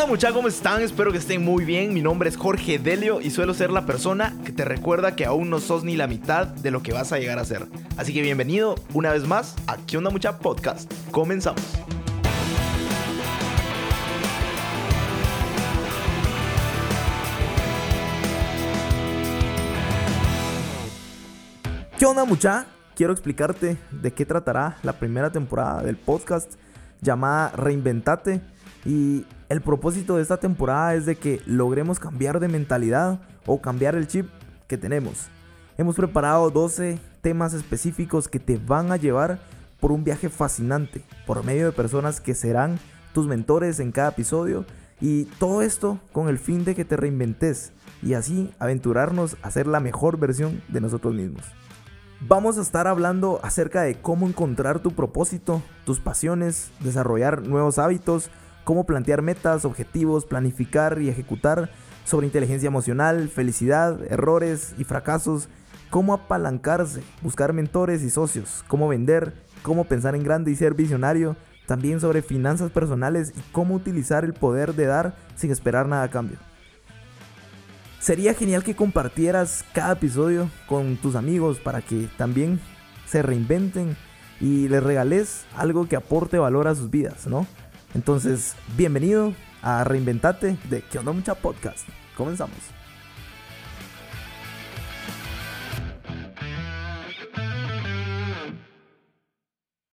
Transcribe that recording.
onda, mucha? ¿Cómo están? Espero que estén muy bien. Mi nombre es Jorge Delio y suelo ser la persona que te recuerda que aún no sos ni la mitad de lo que vas a llegar a ser. Así que bienvenido una vez más a ¿Qué onda, mucha? Podcast. Comenzamos. ¿Qué mucha? Quiero explicarte de qué tratará la primera temporada del podcast llamada Reinventate. Y el propósito de esta temporada es de que logremos cambiar de mentalidad o cambiar el chip que tenemos. Hemos preparado 12 temas específicos que te van a llevar por un viaje fascinante por medio de personas que serán tus mentores en cada episodio y todo esto con el fin de que te reinventes y así aventurarnos a ser la mejor versión de nosotros mismos. Vamos a estar hablando acerca de cómo encontrar tu propósito, tus pasiones, desarrollar nuevos hábitos, cómo plantear metas, objetivos, planificar y ejecutar, sobre inteligencia emocional, felicidad, errores y fracasos, cómo apalancarse, buscar mentores y socios, cómo vender, cómo pensar en grande y ser visionario, también sobre finanzas personales y cómo utilizar el poder de dar sin esperar nada a cambio. Sería genial que compartieras cada episodio con tus amigos para que también se reinventen y les regales algo que aporte valor a sus vidas, ¿no? Entonces, bienvenido a Reinventate de Que podcast. Comenzamos.